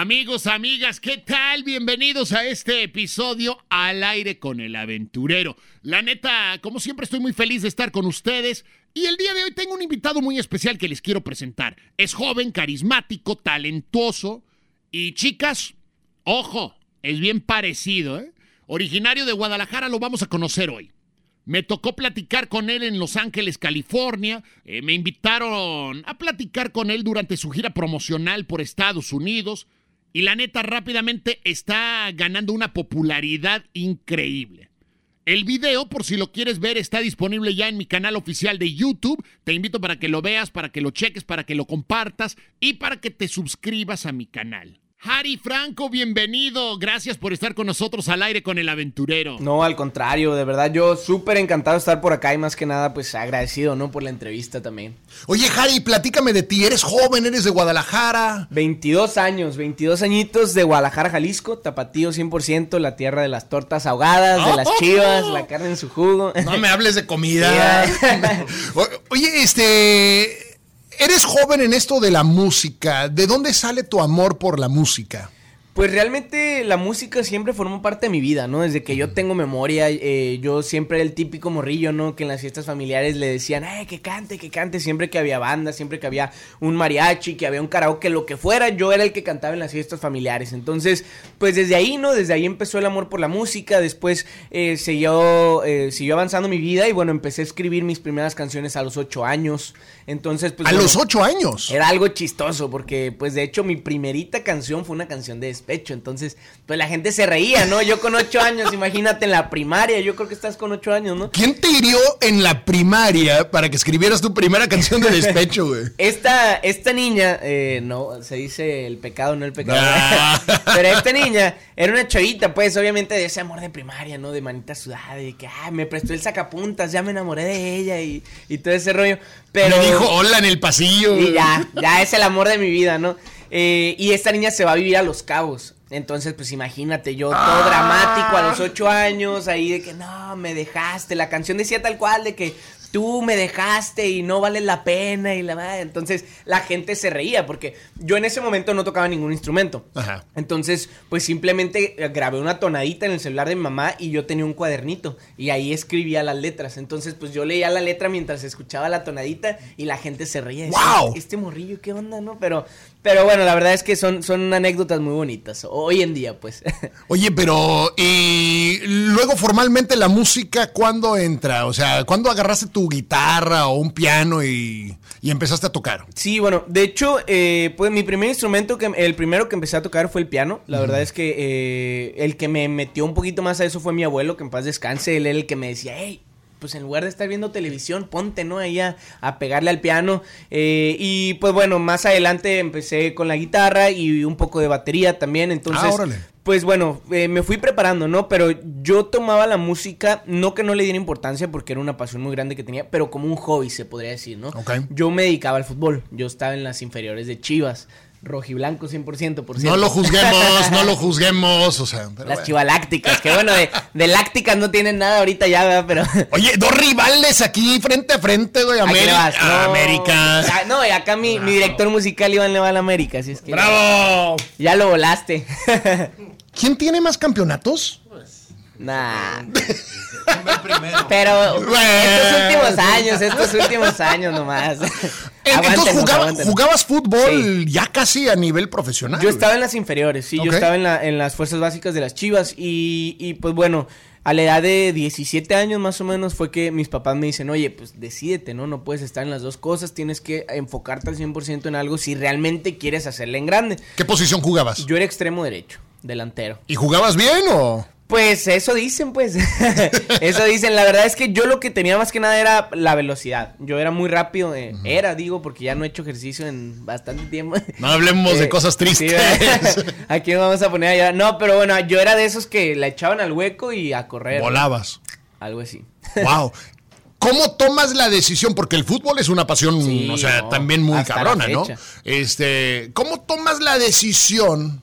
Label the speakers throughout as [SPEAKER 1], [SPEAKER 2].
[SPEAKER 1] Amigos, amigas, ¿qué tal? Bienvenidos a este episodio al aire con el aventurero. La neta, como siempre estoy muy feliz de estar con ustedes y el día de hoy tengo un invitado muy especial que les quiero presentar. Es joven, carismático, talentoso y chicas, ojo, es bien parecido, ¿eh? Originario de Guadalajara lo vamos a conocer hoy. Me tocó platicar con él en Los Ángeles, California. Eh, me invitaron a platicar con él durante su gira promocional por Estados Unidos. Y la neta rápidamente está ganando una popularidad increíble. El video, por si lo quieres ver, está disponible ya en mi canal oficial de YouTube. Te invito para que lo veas, para que lo cheques, para que lo compartas y para que te suscribas a mi canal. Harry Franco, bienvenido. Gracias por estar con nosotros al aire con el aventurero.
[SPEAKER 2] No, al contrario, de verdad yo súper encantado de estar por acá y más que nada pues agradecido, ¿no? Por la entrevista también.
[SPEAKER 3] Oye, Harry, platícame de ti. Eres joven, eres de Guadalajara.
[SPEAKER 2] 22 años, 22 añitos de Guadalajara, Jalisco, tapatío 100%, la tierra de las tortas ahogadas, de las chivas, la carne en su jugo.
[SPEAKER 3] No me hables de comida. Oye, este eres joven en esto de la música. ¿De dónde sale tu amor por la música?
[SPEAKER 2] Pues realmente la música siempre formó parte de mi vida, ¿no? Desde que yo tengo memoria, eh, yo siempre era el típico morrillo, ¿no? Que en las fiestas familiares le decían, ¡ay, que cante, que cante! Siempre que había banda, siempre que había un mariachi, que había un karaoke, lo que fuera, yo era el que cantaba en las fiestas familiares. Entonces, pues desde ahí, ¿no? Desde ahí empezó el amor por la música, después eh, siguió, eh, siguió avanzando mi vida y bueno, empecé a escribir mis primeras canciones a los ocho años. Entonces, pues...
[SPEAKER 3] A los ocho años.
[SPEAKER 2] Era algo chistoso porque, pues de hecho, mi primerita canción fue una canción de pecho. Entonces, pues la gente se reía, ¿no? Yo con ocho años, imagínate en la primaria, yo creo que estás con ocho años, ¿no?
[SPEAKER 3] ¿Quién te hirió en la primaria para que escribieras tu primera canción de despecho, güey?
[SPEAKER 2] Esta, esta niña, eh, no, se dice el pecado, no el pecado. Ah. Pero esta niña era una chavita, pues, obviamente de ese amor de primaria, ¿no? De manita sudada, de que, ah, me prestó el sacapuntas, ya me enamoré de ella y, y todo ese rollo. Pero...
[SPEAKER 3] Me dijo hola en el pasillo.
[SPEAKER 2] Y ya, ya es el amor de mi vida, ¿no? Eh, y esta niña se va a vivir a Los Cabos. Entonces, pues imagínate, yo todo ah. dramático a los ocho años, ahí de que no, me dejaste. La canción decía tal cual de que tú me dejaste y no vale la pena y la madre. Entonces la gente se reía porque yo en ese momento no tocaba ningún instrumento. Ajá. Entonces, pues simplemente grabé una tonadita en el celular de mi mamá y yo tenía un cuadernito y ahí escribía las letras. Entonces, pues yo leía la letra mientras escuchaba la tonadita y la gente se reía.
[SPEAKER 3] ¡Wow!
[SPEAKER 2] Este morrillo, ¿qué onda, no? Pero, pero bueno, la verdad es que son, son anécdotas muy bonitas. Hoy en día, pues.
[SPEAKER 3] Oye, pero y luego formalmente la música, ¿cuándo entra? O sea, ¿cuándo agarraste tu guitarra o un piano y, empezaste a tocar?
[SPEAKER 2] Sí, bueno, de hecho, eh, pues mi primer instrumento, que el primero que empecé a tocar fue el piano. La verdad es que eh, el que me metió un poquito más a eso fue mi abuelo, que en paz descanse. Él era el que me decía, hey, pues en lugar de estar viendo televisión, ponte, ¿no? Ahí a, pegarle al piano. Eh, y pues bueno, más adelante empecé con la guitarra y un poco de batería también. Entonces, ah, pues bueno, eh, me fui preparando, ¿no? Pero yo tomaba la música, no que no le diera importancia porque era una pasión muy grande que tenía, pero como un hobby, se podría decir, ¿no? Yo me dedicaba al fútbol. Yo estaba en las inferiores de Chivas rojiblanco 100%, por cierto.
[SPEAKER 3] No lo juzguemos, no lo juzguemos, o sea.
[SPEAKER 2] Las chivalácticas, que bueno, de, de, lácticas no tienen nada ahorita ya, ¿verdad? Pero.
[SPEAKER 3] Oye, dos rivales aquí frente a frente, güey, América. No, América.
[SPEAKER 2] no, y acá mi, mi, director musical Iván le va a la América, así es que.
[SPEAKER 3] ¡Bravo!
[SPEAKER 2] Ya, lo volaste.
[SPEAKER 3] ¿Quién tiene más campeonatos?
[SPEAKER 2] Nah. Pero estos últimos años, estos últimos años nomás.
[SPEAKER 3] Entonces jugabas fútbol ya casi a nivel profesional.
[SPEAKER 2] Yo estaba en las inferiores, sí, yo estaba en, las fuerzas básicas de las Chivas y, pues bueno, a la edad de 17 años más o menos fue que mis papás me dicen, oye, pues decídete, ¿no? No puedes estar en las dos cosas, tienes que enfocarte al 100% en algo si realmente quieres hacerle en grande.
[SPEAKER 3] ¿Qué posición jugabas?
[SPEAKER 2] Yo era extremo derecho, delantero.
[SPEAKER 3] ¿Y jugabas bien o...?
[SPEAKER 2] Pues eso dicen, pues. eso dicen. La verdad es que yo lo que tenía más que nada era la velocidad. Yo era muy rápido. Eh, era, digo, porque ya no he hecho ejercicio en bastante tiempo.
[SPEAKER 3] No hablemos de cosas tristes.
[SPEAKER 2] aquí vamos a poner allá. No, pero bueno, yo era de esos que la echaban al hueco y a correr.
[SPEAKER 3] Volabas.
[SPEAKER 2] Algo así.
[SPEAKER 3] Wow. ¿Cómo tomas la decisión? Porque el fútbol es una pasión, o sea, también muy cabrona, ¿no? Este, ¿cómo tomas la decisión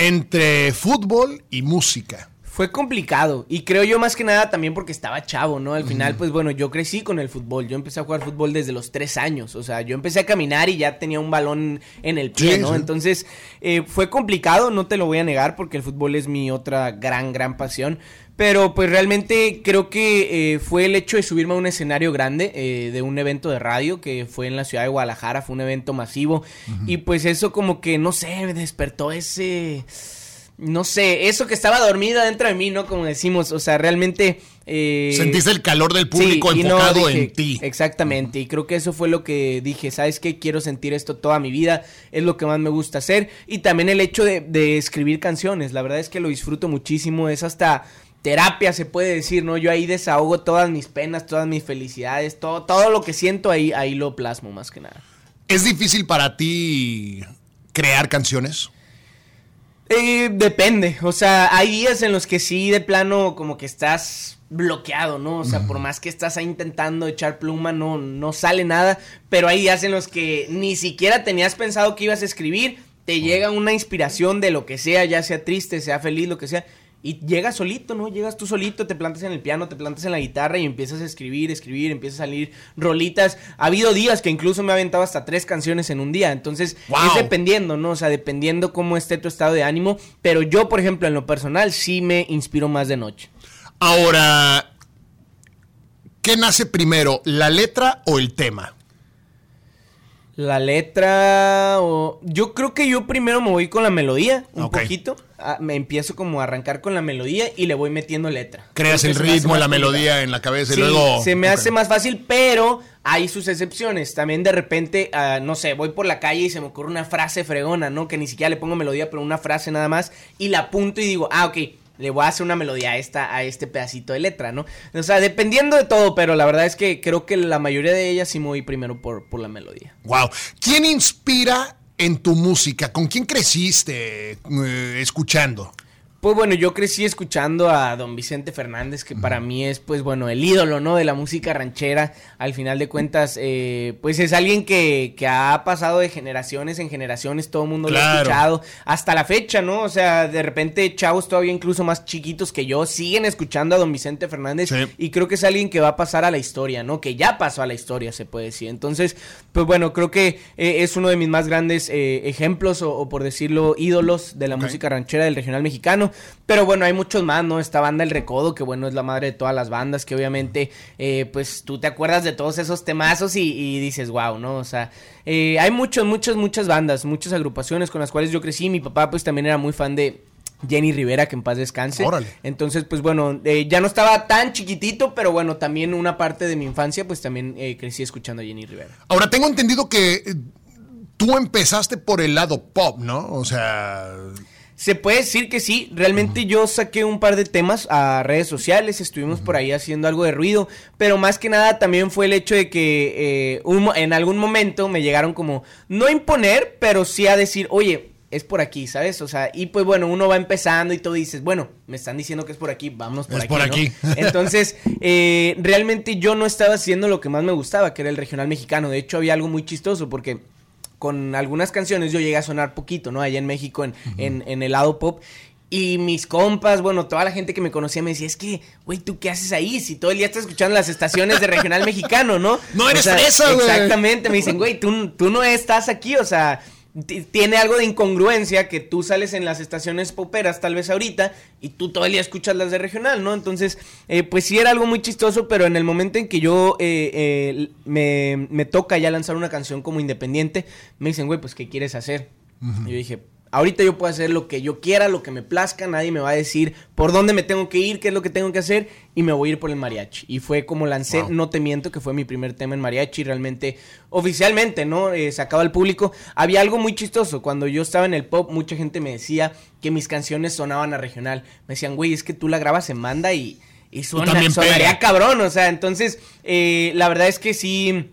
[SPEAKER 3] entre fútbol y música?
[SPEAKER 2] Fue complicado. Y creo yo más que nada también porque estaba chavo, ¿no? Al final, pues bueno, yo crecí con el fútbol, yo empecé a jugar fútbol desde los tres años, o sea, yo empecé a caminar y ya tenía un balón en el pie, ¿no? Entonces, eh, fue complicado, no te lo voy a negar porque el fútbol es mi otra gran, gran pasión, pero pues realmente creo que eh, fue el hecho de subirme a un escenario grande eh, de un evento de radio que fue en la ciudad de Guadalajara, fue un evento masivo. Y pues eso como que, no sé, me despertó ese no sé, eso que estaba dormido dentro de mí, ¿no? Como decimos, o sea, realmente... eh,
[SPEAKER 3] Sentiste el calor del público
[SPEAKER 2] sí, no,
[SPEAKER 3] enfocado
[SPEAKER 2] dije,
[SPEAKER 3] en ti.
[SPEAKER 2] Exactamente, y creo que eso fue lo que dije, ¿sabes qué? Quiero sentir esto toda mi vida, es lo que más me gusta hacer, y también el hecho de, de escribir canciones, la verdad es que lo disfruto muchísimo, es hasta terapia se puede decir, ¿no? Yo ahí desahogo todas mis penas, todas mis felicidades, todo, todo lo que siento ahí, ahí lo plasmo más que nada.
[SPEAKER 3] ¿Es difícil para ti crear canciones?
[SPEAKER 2] Eh, depende, o sea, hay días en los que sí, de plano, como que estás bloqueado, ¿no? O sea, por más que estás ahí intentando echar pluma, no, no sale nada, pero hay días en los que ni siquiera tenías pensado que ibas a escribir, te llega una inspiración de lo que sea, ya sea triste, sea feliz, lo que sea, y llegas solito, ¿no? Llegas tú solito, te plantas en el piano, te plantas en la guitarra y empiezas a escribir, escribir, empiezas a salir rolitas. Ha habido días que incluso me he aventado hasta tres canciones en un día, entonces
[SPEAKER 3] ¡Wow!
[SPEAKER 2] es dependiendo, ¿no? O sea, dependiendo cómo esté tu estado de ánimo, pero yo, por ejemplo, en lo personal sí me inspiro más de noche.
[SPEAKER 3] Ahora, ¿qué nace primero, la letra o el tema?
[SPEAKER 2] La letra o... Yo creo que yo primero me voy con la melodía, un poquito. Ah, me empiezo como a arrancar con la melodía y le voy metiendo letra.
[SPEAKER 3] Creas el ritmo, la
[SPEAKER 2] complicado.
[SPEAKER 3] melodía en la cabeza
[SPEAKER 2] Sí,
[SPEAKER 3] y luego...
[SPEAKER 2] se me hace más fácil, pero hay sus excepciones. También de repente, ah, no sé, voy por la calle y se me ocurre una frase fregona, ¿no? Que ni siquiera le pongo melodía, pero una frase nada más. Y la apunto y digo, ah, ok, le voy a hacer una melodía a, esta, a este pedacito de letra, ¿no? O sea, dependiendo de todo, pero la verdad es que creo que la mayoría de ellas sí me voy primero por, por la melodía.
[SPEAKER 3] Wow. ¿Quién inspira en tu música? ¿Con quién creciste eh, escuchando?
[SPEAKER 2] Pues bueno, yo crecí escuchando a don Vicente Fernández, que para mí es, pues bueno, el ídolo, ¿no? De la música ranchera. Al final de cuentas, eh, pues es alguien que, que ha pasado de generaciones en generaciones, todo el mundo lo ha escuchado. Hasta la fecha, ¿no? O sea, de repente chavos todavía incluso más chiquitos que yo siguen escuchando a don Vicente Fernández.
[SPEAKER 3] Sí.
[SPEAKER 2] Y creo que es alguien que va a pasar a la historia, ¿no? Que ya pasó a la historia, se puede decir. Entonces, pues bueno, creo que eh, es uno de mis más grandes eh, ejemplos o, o por decirlo, ídolos de la música ranchera del regional mexicano. Pero bueno, hay muchos más, ¿no? Esta banda El Recodo, que bueno, es la madre de todas las bandas, que obviamente, eh, pues tú te acuerdas de todos esos temazos y, y dices, wow, ¿no? O sea, eh, hay muchos, muchas, muchas bandas, muchas agrupaciones con las cuales yo crecí. Mi papá, pues también era muy fan de. Jenny Rivera, que en paz descanse.
[SPEAKER 3] Órale.
[SPEAKER 2] Entonces, pues bueno, eh, ya no estaba tan chiquitito, pero bueno, también una parte de mi infancia, pues también eh, crecí escuchando a Jenny Rivera.
[SPEAKER 3] Ahora, tengo entendido que eh, tú empezaste por el lado pop, ¿no? O sea...
[SPEAKER 2] Se puede decir que sí, realmente yo saqué un par de temas a redes sociales, estuvimos por ahí haciendo algo de ruido, pero más que nada también fue el hecho de que eh, un en algún momento me llegaron como, no a imponer, pero sí a decir, oye, es por aquí, ¿sabes? O sea, y pues bueno, uno va empezando y todo dices, bueno, me están diciendo que es por aquí, vámonos por
[SPEAKER 3] Es
[SPEAKER 2] aquí.
[SPEAKER 3] por
[SPEAKER 2] ¿no?
[SPEAKER 3] aquí.
[SPEAKER 2] Entonces, eh, realmente yo no estaba haciendo lo que más me gustaba, que era el regional mexicano. De hecho, había algo muy chistoso porque con algunas canciones yo llegué a sonar poquito, ¿no? Allá en México, en, en, en el lado pop. Y mis compas, bueno, toda la gente que me conocía me decía, es que, güey, ¿tú qué haces ahí? Si todo el día estás escuchando las estaciones de regional mexicano, ¿no?
[SPEAKER 3] No
[SPEAKER 2] O
[SPEAKER 3] eres
[SPEAKER 2] sea,
[SPEAKER 3] fresa, güey.
[SPEAKER 2] Exactamente, me dicen, güey, tú, tú no estás aquí, o sea, tiene algo de incongruencia que tú sales en las estaciones poperas tal vez ahorita y tú día escuchas las de regional, ¿no? Entonces, eh, pues sí era algo muy chistoso, pero en el momento en que yo eh, eh, me, me toca ya lanzar una canción como independiente, me dicen, güey, pues ¿qué quieres hacer? Y yo dije, ahorita yo puedo hacer lo que yo quiera, lo que me plazca, nadie me va a decir por dónde me tengo que ir, qué es lo que tengo que hacer, y me voy a ir por el mariachi. Y fue como lancé
[SPEAKER 3] Wow.
[SPEAKER 2] No Te Miento, que fue mi primer tema en mariachi, realmente, oficialmente, ¿no? Eh, sacado al público. Había algo muy chistoso, cuando yo estaba en el pop, mucha gente me decía que mis canciones sonaban a regional. Me decían, güey, es que tú la grabas en banda y, y suena, sonaría
[SPEAKER 3] pega.
[SPEAKER 2] cabrón, o sea, entonces, eh, la verdad es que sí...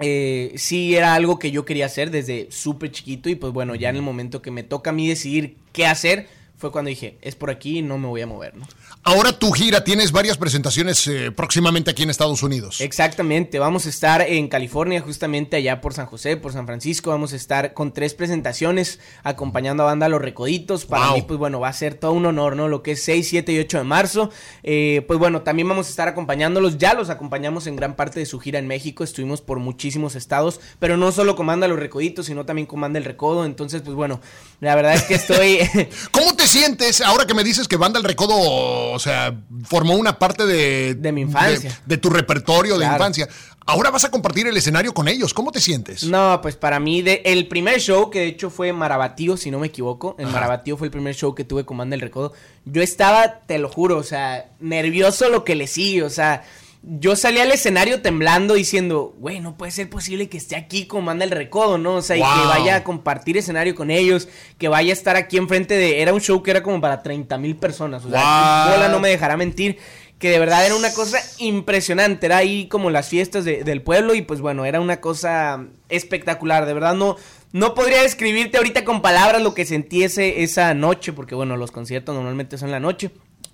[SPEAKER 2] eh, sí era algo que yo quería hacer desde súper chiquito y pues bueno, ya en el momento que me toca a mí decidir qué hacer, fue cuando dije, es por aquí y no me voy a mover, ¿no?
[SPEAKER 3] Ahora tu gira, tienes varias presentaciones eh, próximamente aquí en Estados Unidos.
[SPEAKER 2] Exactamente, vamos a estar en California, justamente allá por San José, por San Francisco, vamos a estar con tres presentaciones acompañando a banda Los Recoditos. Para
[SPEAKER 3] Wow.
[SPEAKER 2] mí, pues bueno, va a ser todo un honor, ¿no? Lo que es 6, 7 y 8 de marzo. Eh, pues bueno, también vamos a estar acompañándolos, ya los acompañamos en gran parte de su gira en México, estuvimos por muchísimos estados, pero no solo con banda Los Recoditos, sino también con banda El Recodo, entonces pues bueno, la verdad es que estoy...
[SPEAKER 3] ¿Cómo te sientes ahora que me dices que Banda El Recodo, o sea, formó una parte de...
[SPEAKER 2] De mi infancia.
[SPEAKER 3] De, de tu repertorio de infancia. Ahora vas a compartir el escenario con ellos. ¿Cómo te sientes?
[SPEAKER 2] No, pues para mí, de, el primer show, que de hecho fue Marabatío, si no me equivoco, en
[SPEAKER 3] Ajá.
[SPEAKER 2] Marabatío fue el primer show que tuve con Banda El Recodo, yo estaba, te lo juro, o sea, nervioso lo que le sigue, o sea, yo salí al escenario temblando diciendo, güey, no puede ser posible que esté aquí con Banda El Recodo, ¿no? O sea, y que vaya a compartir escenario con ellos, que vaya a estar aquí enfrente de, era un show que era como para 30 mil personas, o sea, no me dejará mentir que de verdad era una cosa impresionante, era ahí como las fiestas de- del pueblo y pues bueno, era una cosa espectacular, de verdad no, no podría describirte ahorita con palabras lo que sentí ese- esa noche, porque bueno, los conciertos normalmente son la noche,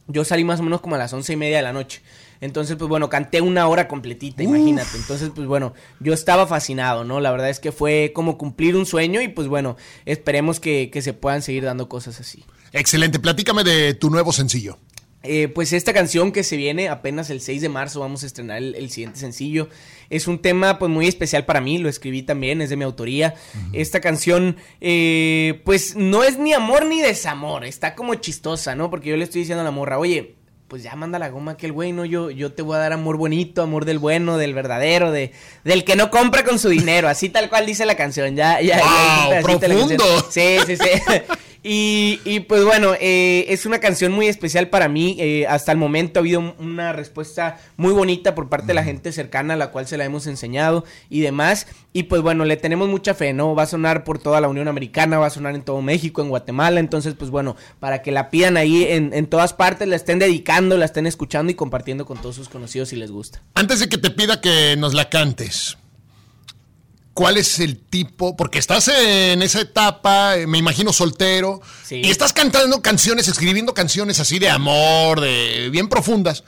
[SPEAKER 2] yo salí más o menos como a las once y media de la noche, entonces pues bueno, canté una hora completita, imagínate, entonces pues bueno, yo estaba fascinado, ¿no? La verdad es que fue como cumplir un sueño y pues bueno, esperemos que, que se puedan seguir dando cosas así.
[SPEAKER 3] Excelente. Platícame de tu nuevo sencillo.
[SPEAKER 2] Eh, pues esta canción que se viene apenas el 6 de marzo vamos a estrenar el, el siguiente sencillo. Es un tema pues muy especial para mí, lo escribí también, es de mi autoría. Esta canción eh, pues no es ni amor ni desamor, está como chistosa, ¿no? Porque yo le estoy diciendo a la morra, oye, pues ya manda la goma que el güey, ¿no? Yo, yo te voy a dar amor bonito, amor del bueno, del verdadero, de, del que no compra con su dinero, así tal cual dice la canción, ya, ya, ya.
[SPEAKER 3] ¡Profundo!
[SPEAKER 2] Sí, sí, sí. Y, y, pues bueno, eh, es una canción muy especial para mí. eh, hasta el momento ha habido un- una respuesta muy bonita por parte de la gente cercana a la cual se la hemos enseñado y demás. Y pues bueno, le tenemos mucha fe, ¿no? Va a sonar por toda la Unión Americana, va a sonar en todo México, en Guatemala. Entonces, pues bueno, para que la pidan ahí en, en todas partes, la estén dedicando, la estén escuchando y compartiendo con todos sus conocidos si les gusta.
[SPEAKER 3] Antes de que te pida que nos la cantes, ¿cuál es el tipo? Porque estás en esa etapa, eh, me imagino soltero,
[SPEAKER 2] Sí.
[SPEAKER 3] y estás cantando canciones, escribiendo canciones así de amor, de bien profundas.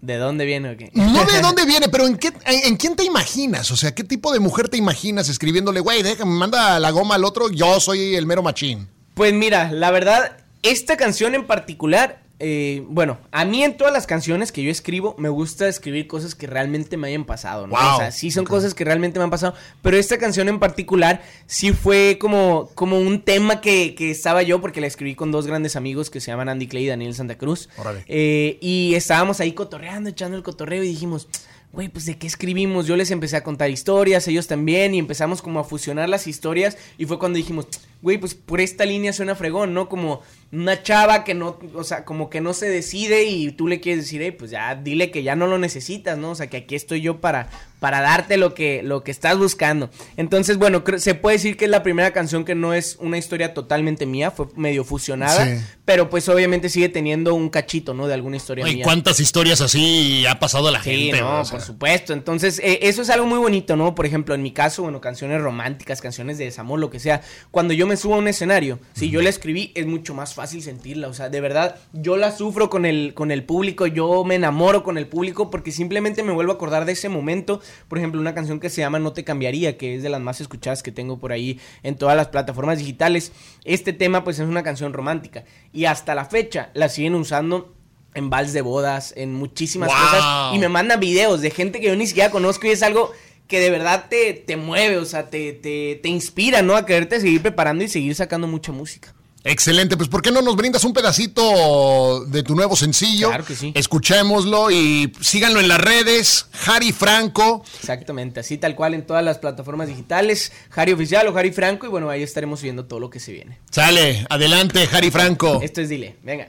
[SPEAKER 2] ¿De dónde viene o qué?
[SPEAKER 3] No de dónde viene, pero ¿en, qué, en, en quién te imaginas? O sea, ¿qué tipo de mujer te imaginas escribiéndole, güey, déjame, manda la goma al otro, yo soy el mero machín?
[SPEAKER 2] Pues mira, la verdad, esta canción en particular, eh, bueno, a mí en todas las canciones que yo escribo, me gusta escribir cosas que realmente me hayan pasado, ¿no?
[SPEAKER 3] Wow.
[SPEAKER 2] O sea, sí son cosas que realmente me han pasado, pero esta canción en particular sí fue como, como un tema que, que estaba yo, porque la escribí con dos grandes amigos que se llaman Andy Clay y Daniel Santa Cruz.
[SPEAKER 3] Órale.
[SPEAKER 2] Eh, y estábamos ahí cotorreando, echando el cotorreo y dijimos, güey, pues de qué escribimos. Yo les empecé a contar historias, ellos también, y empezamos como a fusionar las historias. Y fue cuando dijimos, güey, pues por esta línea suena fregón, ¿no? Como una chava que no, o sea, como que no se decide y tú le quieres decir, hey, pues ya dile que ya no lo necesitas, ¿no? O sea, que aquí estoy yo para, para darte lo que, lo que estás buscando. Entonces, bueno, creo- se puede decir que es la primera canción que no es una historia totalmente mía, fue medio fusionada,
[SPEAKER 3] Sí.
[SPEAKER 2] pero pues obviamente sigue teniendo un cachito, ¿no? De alguna historia mía.
[SPEAKER 3] ¿cuántas historias así ha pasado a la
[SPEAKER 2] Sí,
[SPEAKER 3] gente?
[SPEAKER 2] no,
[SPEAKER 3] o sea?
[SPEAKER 2] por supuesto. Entonces, eh, eso es algo muy bonito, ¿no? Por ejemplo, en mi caso, bueno, canciones románticas, canciones de desamor, lo que sea. Cuando yo me subo a un escenario, si yo la escribí, es mucho más fácil sentirla. O sea, de verdad, yo la sufro con el, con el público, yo me enamoro con el público porque simplemente me vuelvo a acordar de ese momento. Por ejemplo, una canción que se llama No te cambiaría, que es de las más escuchadas que tengo por ahí en todas las plataformas digitales. Este tema, pues, es una canción romántica. Y hasta la fecha la siguen usando en vals de bodas, en muchísimas
[SPEAKER 3] Wow.
[SPEAKER 2] cosas. Y me mandan videos de gente que yo ni siquiera conozco y es algo que de verdad te, te mueve, o sea, te, te, te inspira, ¿no? A quererte seguir preparando y seguir sacando mucha música.
[SPEAKER 3] Excelente, pues ¿por qué no nos brindas un pedacito de tu nuevo sencillo?
[SPEAKER 2] Claro que sí.
[SPEAKER 3] Escuchémoslo y síganlo en las redes, Harry Franco.
[SPEAKER 2] Exactamente, así tal cual en todas las plataformas digitales, Jari Oficial o Jari Franco, y bueno, ahí estaremos subiendo todo lo que se viene.
[SPEAKER 3] Sale, adelante, Harry Franco.
[SPEAKER 2] Esto es Dile, venga.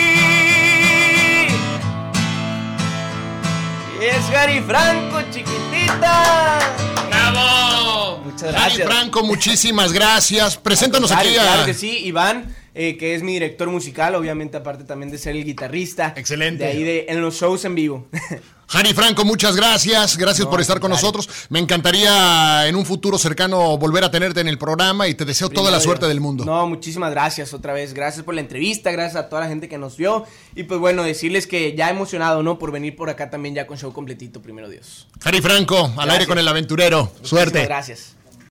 [SPEAKER 2] Es Gary Franco, chiquitita.
[SPEAKER 4] ¡Bravo!
[SPEAKER 5] Muchas gracias.
[SPEAKER 3] Franco, muchísimas gracias. Preséntanos aquí a...
[SPEAKER 5] Claro que sí, Iván, eh, que es mi director musical, obviamente, aparte también de ser el guitarrista.
[SPEAKER 3] Excelente.
[SPEAKER 5] De ahí de, en los shows en vivo.
[SPEAKER 3] Jari Franco, muchas gracias. Gracias
[SPEAKER 5] No,
[SPEAKER 3] por estar con nosotros. Me encantaría en un futuro cercano volver a tenerte en el programa y te deseo toda la suerte del mundo.
[SPEAKER 5] No, muchísimas gracias otra vez. Gracias por la entrevista, gracias a toda la gente que nos vio. Y pues bueno, decirles que ya emocionado, ¿no? Por venir por acá también ya con show completito, primero Dios.
[SPEAKER 3] Jari Franco, al aire con el aventurero.
[SPEAKER 5] Muchísimas
[SPEAKER 3] Suerte.
[SPEAKER 5] Gracias.